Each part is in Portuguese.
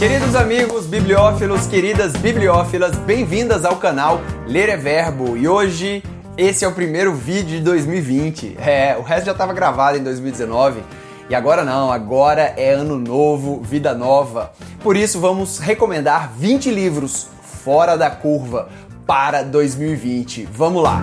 Queridos amigos bibliófilos, queridas bibliófilas, bem-vindas ao canal Ler é Verbo. E hoje esse é o primeiro vídeo de 2020. É, o resto já estava gravado em 2019. E agora não, agora é ano novo, vida nova. Por isso vamos recomendar 20 livros fora da curva para 2020. Vamos lá.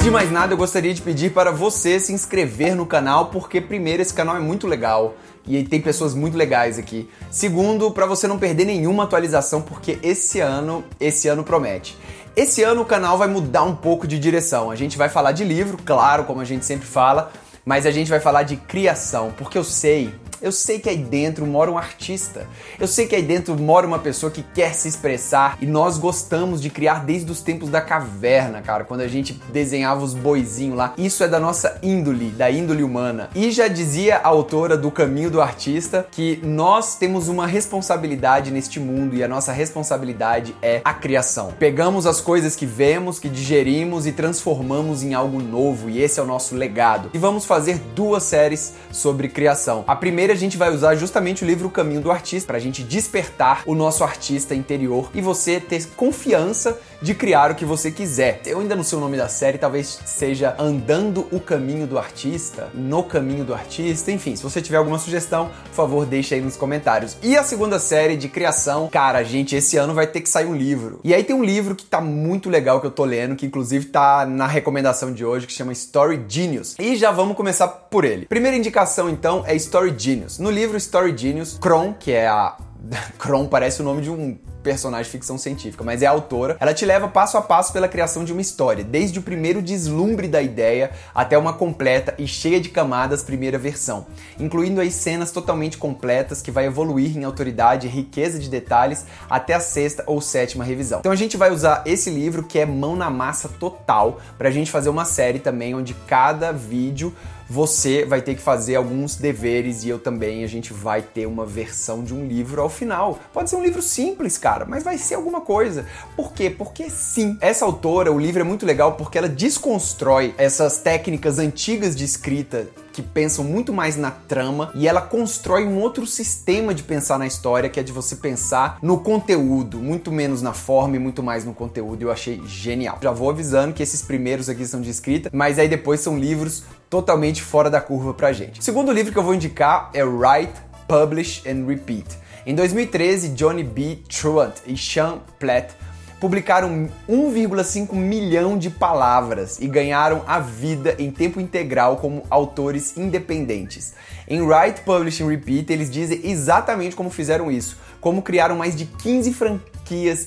Antes de mais nada, eu gostaria de pedir para você se inscrever no canal, porque primeiro esse canal é muito legal e tem pessoas muito legais aqui. Segundo, para você não perder nenhuma atualização, porque esse ano, esse ano promete. Esse ano o canal vai mudar um pouco de direção. A gente vai falar de livro, claro, como a gente sempre fala, mas a gente vai falar de criação, porque eu sei eu sei que aí dentro mora um artista. Eu sei que aí dentro mora uma pessoa que quer se expressar e nós gostamos de criar desde os tempos da caverna, cara, quando a gente desenhava os boizinhos lá. Isso é da nossa índole, da índole humana. E já dizia a autora do Caminho do Artista que nós temos uma responsabilidade neste mundo e a nossa responsabilidade é a criação. Pegamos as coisas que vemos, que digerimos e transformamos em algo novo e esse é o nosso legado. E vamos fazer duas séries sobre criação. A primeira a gente vai usar justamente o livro O Caminho do Artista para a gente despertar o nosso artista interior e você ter confiança de criar o que você quiser. Eu ainda não sei o nome da série, talvez seja Andando o Caminho do Artista, No Caminho do Artista, enfim, se você tiver alguma sugestão, por favor, deixa aí nos comentários. E a segunda série de criação, cara, gente, esse ano vai ter que sair um livro. E aí tem um livro que tá muito legal que eu tô lendo, que inclusive tá na recomendação de hoje, que chama Story Genius. E já vamos começar por ele. Primeira indicação então é Story Genius. No livro Story Genius, Kron, que é a Kron parece o nome de um personagem de ficção científica, mas é a autora. Ela te leva passo a passo pela criação de uma história, desde o primeiro deslumbre da ideia até uma completa e cheia de camadas primeira versão, incluindo aí cenas totalmente completas que vai evoluir em autoridade e riqueza de detalhes até a sexta ou sétima revisão. Então a gente vai usar esse livro que é mão na massa total pra gente fazer uma série também onde cada vídeo você vai ter que fazer alguns deveres e eu também. A gente vai ter uma versão de um livro ao final. Pode ser um livro simples, cara, mas vai ser alguma coisa. Por quê? Porque sim. Essa autora, o livro é muito legal porque ela desconstrói essas técnicas antigas de escrita que pensam muito mais na trama e ela constrói um outro sistema de pensar na história, que é de você pensar no conteúdo, muito menos na forma e muito mais no conteúdo. Eu achei genial. Já vou avisando que esses primeiros aqui são de escrita, mas aí depois são livros totalmente fora da curva pra gente. O segundo livro que eu vou indicar é Write, Publish and Repeat. Em 2013, Johnny B. Truant e Sean Platt publicaram 1,5 milhão de palavras e ganharam a vida em tempo integral como autores independentes. Em Write, Publish and Repeat, eles dizem exatamente como fizeram isso, como criaram mais de 15 franquias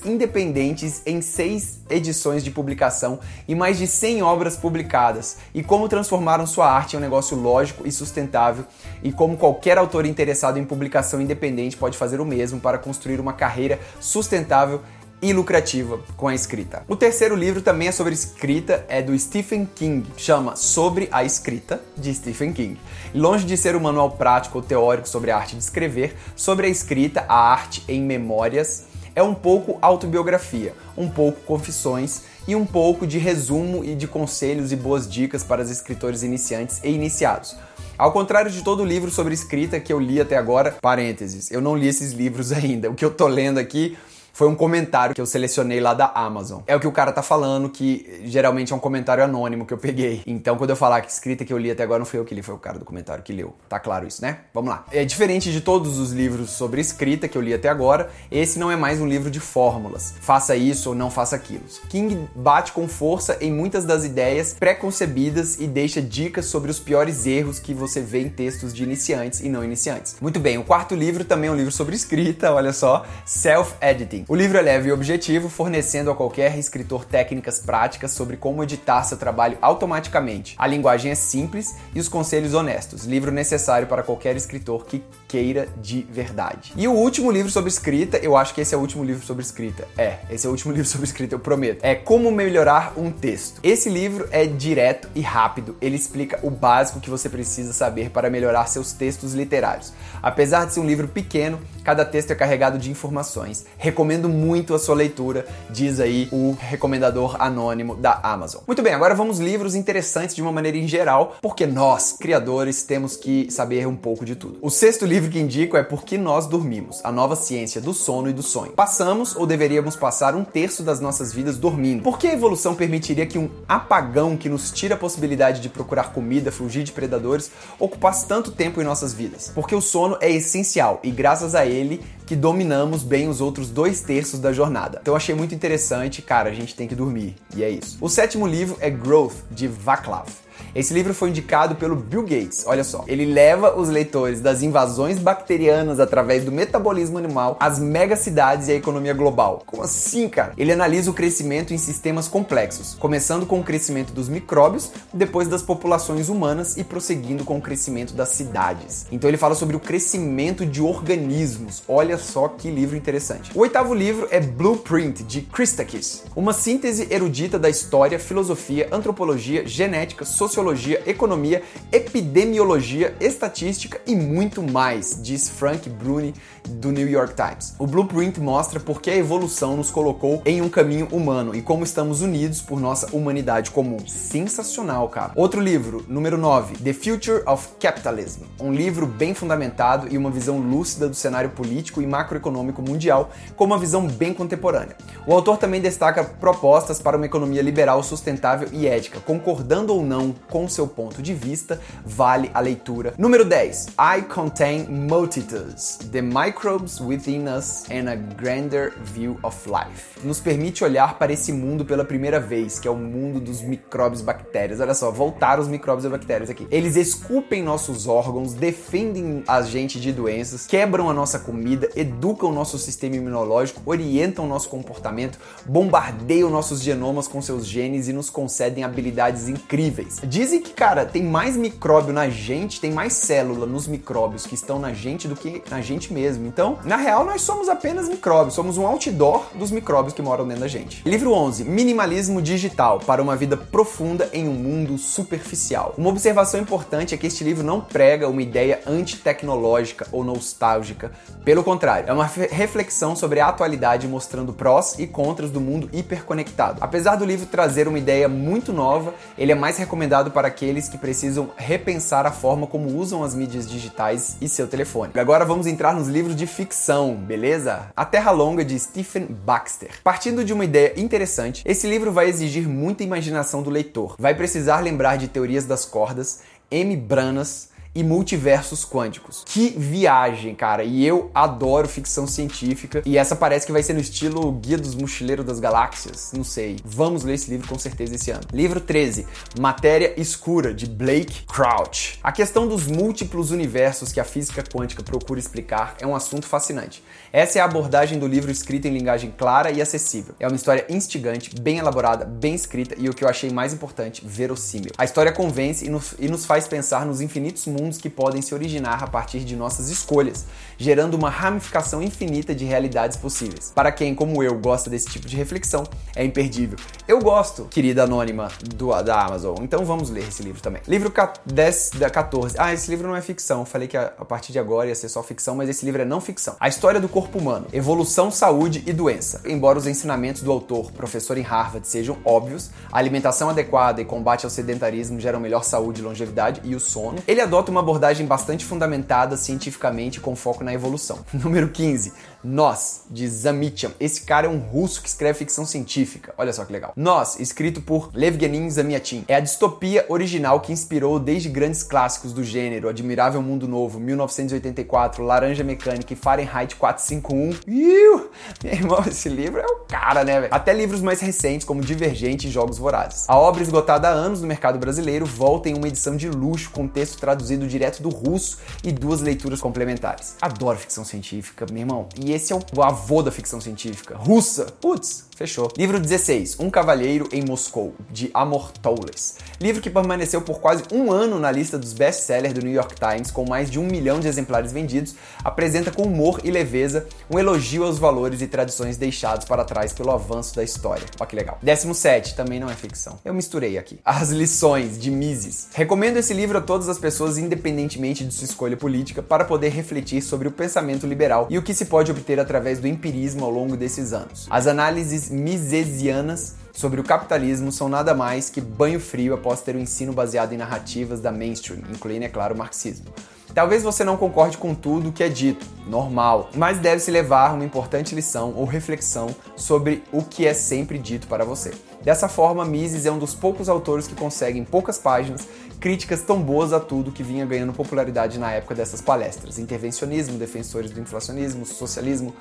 independentes em seis edições de publicação e mais de 100 obras publicadas, e como transformaram sua arte em um negócio lógico e sustentável, e como qualquer autor interessado em publicação independente pode fazer o mesmo para construir uma carreira sustentável e lucrativa com a escrita. O terceiro livro também é sobre escrita, é do Stephen King, chama Sobre a Escrita, de Stephen King. Longe de ser um manual prático ou teórico sobre a arte de escrever, sobre a escrita, a arte em memórias, é um pouco autobiografia, um pouco confissões e um pouco de resumo e de conselhos e boas dicas para os escritores iniciantes e iniciados. Ao contrário de todo livro sobre escrita que eu li até agora, parênteses, eu não li esses livros ainda. O que eu tô lendo aqui foi um comentário que eu selecionei lá da Amazon. É o que o cara tá falando, que geralmente é um comentário anônimo que eu peguei. Então, quando eu falar que escrita que eu li até agora não foi eu que li, foi o cara do comentário que leu. Tá claro isso, né? Vamos lá. É diferente de todos os livros sobre escrita que eu li até agora, esse não é mais um livro de fórmulas. Faça isso ou não faça aquilo. King bate com força em muitas das ideias pré-concebidas e deixa dicas sobre os piores erros que você vê em textos de iniciantes e não iniciantes. Muito bem, o quarto livro também é um livro sobre escrita, olha só, Self-Editing. O livro é leve e objetivo, fornecendo a qualquer escritor técnicas práticas sobre como editar seu trabalho automaticamente. A linguagem é simples e os conselhos honestos. Livro necessário para qualquer escritor que queira de verdade. E o último livro sobre escrita, eu acho que esse é o último livro sobre escrita. É, esse é o último livro sobre escrita, eu prometo. É Como Melhorar um Texto. Esse livro é direto e rápido. Ele explica o básico que você precisa saber para melhorar seus textos literários. Apesar de ser um livro pequeno, cada texto é carregado de informações. Recomendo recomendo muito a sua leitura, diz aí o recomendador anônimo da Amazon. Muito bem, agora vamos livros interessantes de uma maneira em geral, porque nós, criadores, temos que saber um pouco de tudo. O sexto livro que indico é Por que Nós Dormimos, a nova ciência do sono e do sonho. Passamos ou deveríamos passar um terço das nossas vidas dormindo. Por que a evolução permitiria que um apagão que nos tira a possibilidade de procurar comida, fugir de predadores, ocupasse tanto tempo em nossas vidas? Porque o sono é essencial e graças a ele que dominamos bem os outros dois terços da jornada. Então achei muito interessante, cara, a gente tem que dormir. E é isso. O sétimo livro é Growth, de Vaclav. Esse livro foi indicado pelo Bill Gates. Olha só, ele leva os leitores das invasões bacterianas através do metabolismo animal às megacidades e à economia global. Como assim, cara? Ele analisa o crescimento em sistemas complexos, começando com o crescimento dos micróbios, depois das populações humanas e prosseguindo com o crescimento das cidades. Então ele fala sobre o crescimento de organismos. Olha só que livro interessante. O oitavo livro é Blueprint de Christakis, uma síntese erudita da história, filosofia, antropologia, genética, sociologia, economia, epidemiologia, estatística e muito mais, diz Frank Bruni do New York Times. O Blueprint mostra por que a evolução nos colocou em um caminho humano e como estamos unidos por nossa humanidade comum. Sensacional, cara. Outro livro, número 9, The Future of Capitalism, um livro bem fundamentado e uma visão lúcida do cenário político e macroeconômico mundial com uma visão bem contemporânea. O autor também destaca propostas para uma economia liberal sustentável e ética, concordando ou não com seu ponto de vista, vale a leitura. Número 10, I Contain Multitudes, The Microbes Within Us and a Grander View of Life. Nos permite olhar para esse mundo pela primeira vez, que é o mundo dos micróbios e bactérias. Olha só, voltar os micróbios e bactérias aqui. Eles esculpem nossos órgãos, defendem a gente de doenças, quebram a nossa comida, educam o nosso sistema imunológico, orientam nosso comportamento, bombardeiam nossos genomas com seus genes e nos concedem habilidades incríveis. Dizem que, cara, tem mais micróbio na gente, tem mais célula nos micróbios que estão na gente do que na gente mesmo. Então, na real, nós somos apenas micróbios, somos um outdoor dos micróbios que moram dentro da gente. Livro 11: Minimalismo digital para uma vida profunda em um mundo superficial. Uma observação importante é que este livro não prega uma ideia antitecnológica ou nostálgica. Pelo contrário, é uma reflexão sobre a atualidade mostrando prós e contras do mundo hiperconectado. Apesar do livro trazer uma ideia muito nova, ele é mais recomendado para aqueles que precisam repensar a forma como usam as mídias digitais e seu telefone. Agora vamos entrar nos livros de ficção, beleza? A Terra Longa de Stephen Baxter. Partindo de uma ideia interessante, esse livro vai exigir muita imaginação do leitor. Vai precisar lembrar de teorias das cordas, M. Branas, e multiversos quânticos. Que viagem, cara! E eu adoro ficção científica e essa parece que vai ser no estilo Guia dos Mochileiros das Galáxias. Não sei. Vamos ler esse livro com certeza esse ano. Livro 13: Matéria Escura de Blake Crouch. A questão dos múltiplos universos que a física quântica procura explicar é um assunto fascinante. Essa é a abordagem do livro escrito em linguagem clara e acessível. É uma história instigante, bem elaborada, bem escrita e o que eu achei mais importante, verossímil. A história convence e nos, e nos faz pensar nos infinitos mundos mundos que podem se originar a partir de nossas escolhas, gerando uma ramificação infinita de realidades possíveis. Para quem, como eu, gosta desse tipo de reflexão, é imperdível. Eu gosto, querida anônima do, da Amazon, então vamos ler esse livro também. Livro 10, 14. Ah, esse livro não é ficção. Falei que a, a partir de agora ia ser só ficção, mas esse livro é não ficção. A história do corpo humano, evolução, saúde e doença. Embora os ensinamentos do autor, professor em Harvard, sejam óbvios, a alimentação adequada e combate ao sedentarismo geram melhor saúde, longevidade e o sono. Ele adota uma abordagem bastante fundamentada cientificamente com foco na evolução. Número 15. Nós, de Zamicham. Esse cara é um russo que escreve ficção científica. Olha só que legal. Nós, escrito por Levgenin Zamiatin, é a distopia original que inspirou desde grandes clássicos do gênero, Admirável Mundo Novo, 1984, Laranja Mecânica e Fahrenheit 451. Iu! Meu irmão, esse livro é o cara, né, velho? Até livros mais recentes, como Divergente e Jogos Vorazes. A obra, esgotada há anos no mercado brasileiro, volta em uma edição de luxo com texto traduzido direto do russo e duas leituras complementares. Adoro ficção científica, meu irmão. E esse é o avô da ficção científica. Russa. Putz, Fechou. Livro 16, Um Cavalheiro em Moscou, de Amor Towles. Livro que permaneceu por quase um ano na lista dos best-sellers do New York Times, com mais de um milhão de exemplares vendidos, apresenta com humor e leveza um elogio aos valores e tradições deixados para trás pelo avanço da história. Olha que legal. 17, também não é ficção. Eu misturei aqui. As Lições, de Mises. Recomendo esse livro a todas as pessoas, independentemente de sua escolha política, para poder refletir sobre o pensamento liberal e o que se pode obter através do empirismo ao longo desses anos. As análises misesianas sobre o capitalismo são nada mais que banho frio após ter o um ensino baseado em narrativas da mainstream, incluindo, é claro, o marxismo. Talvez você não concorde com tudo o que é dito, normal, mas deve-se levar uma importante lição ou reflexão sobre o que é sempre dito para você. Dessa forma, Mises é um dos poucos autores que conseguem, em poucas páginas, críticas tão boas a tudo que vinha ganhando popularidade na época dessas palestras: intervencionismo, defensores do inflacionismo, socialismo,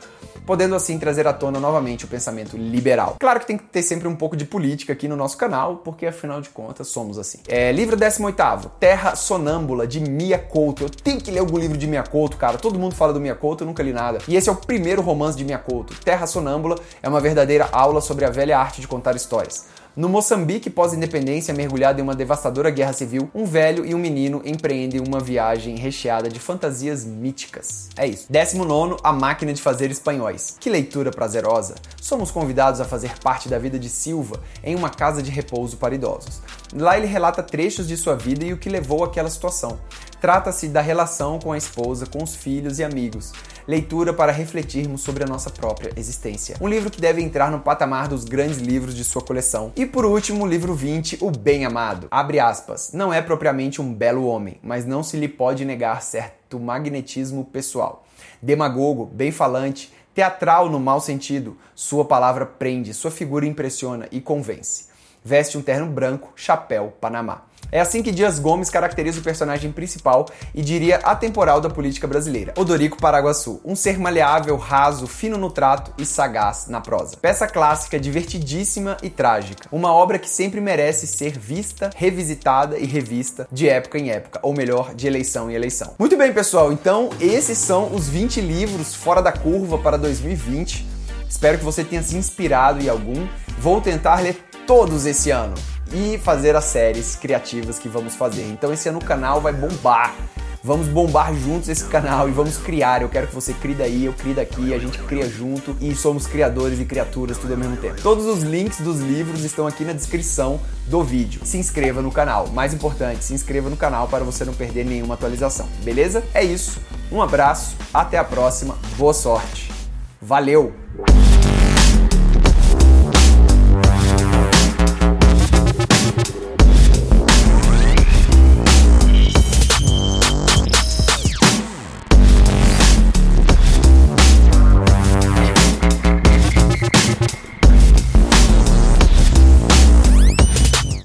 podendo assim trazer à tona novamente o pensamento liberal. Claro que tem que ter sempre um pouco de política aqui no nosso canal, porque afinal de contas somos assim. É, livro 18, Terra Sonâmbula, de Mia Couto. Eu tenho que ler algum livro de Mia Couto, cara. Todo mundo fala do Mia Eu nunca li nada. E esse é o primeiro romance de Mia Couto. Terra Sonâmbula é uma verdadeira aula sobre a velha arte de contar histórias. No Moçambique, pós-independência, mergulhado em uma devastadora guerra civil, um velho e um menino empreendem uma viagem recheada de fantasias míticas. É isso. 19. A Máquina de Fazer Espanhóis. Que leitura prazerosa! Somos convidados a fazer parte da vida de Silva em uma casa de repouso para idosos. Lá ele relata trechos de sua vida e o que levou àquela situação. Trata-se da relação com a esposa, com os filhos e amigos leitura para refletirmos sobre a nossa própria existência. Um livro que deve entrar no patamar dos grandes livros de sua coleção. E por último, o livro 20, O Bem Amado. Abre aspas. Não é propriamente um belo homem, mas não se lhe pode negar certo magnetismo pessoal. Demagogo, bem falante, teatral no mau sentido, sua palavra prende, sua figura impressiona e convence. Veste um terno branco, chapéu, panamá. É assim que Dias Gomes caracteriza o personagem principal e diria atemporal da política brasileira, Odorico Paraguaçu, um ser maleável, raso, fino no trato e sagaz na prosa. Peça clássica, divertidíssima e trágica. Uma obra que sempre merece ser vista, revisitada e revista de época em época, ou melhor, de eleição em eleição. Muito bem, pessoal, então esses são os 20 livros fora da curva para 2020. Espero que você tenha se inspirado em algum. Vou tentar ler todos esse ano e fazer as séries criativas que vamos fazer. Então esse ano o canal vai bombar. Vamos bombar juntos esse canal e vamos criar. Eu quero que você crie daí, eu crie daqui, a gente cria junto e somos criadores e criaturas tudo ao mesmo tempo. Todos os links dos livros estão aqui na descrição do vídeo. Se inscreva no canal. Mais importante, se inscreva no canal para você não perder nenhuma atualização. Beleza? É isso. Um abraço, até a próxima. Boa sorte. Valeu.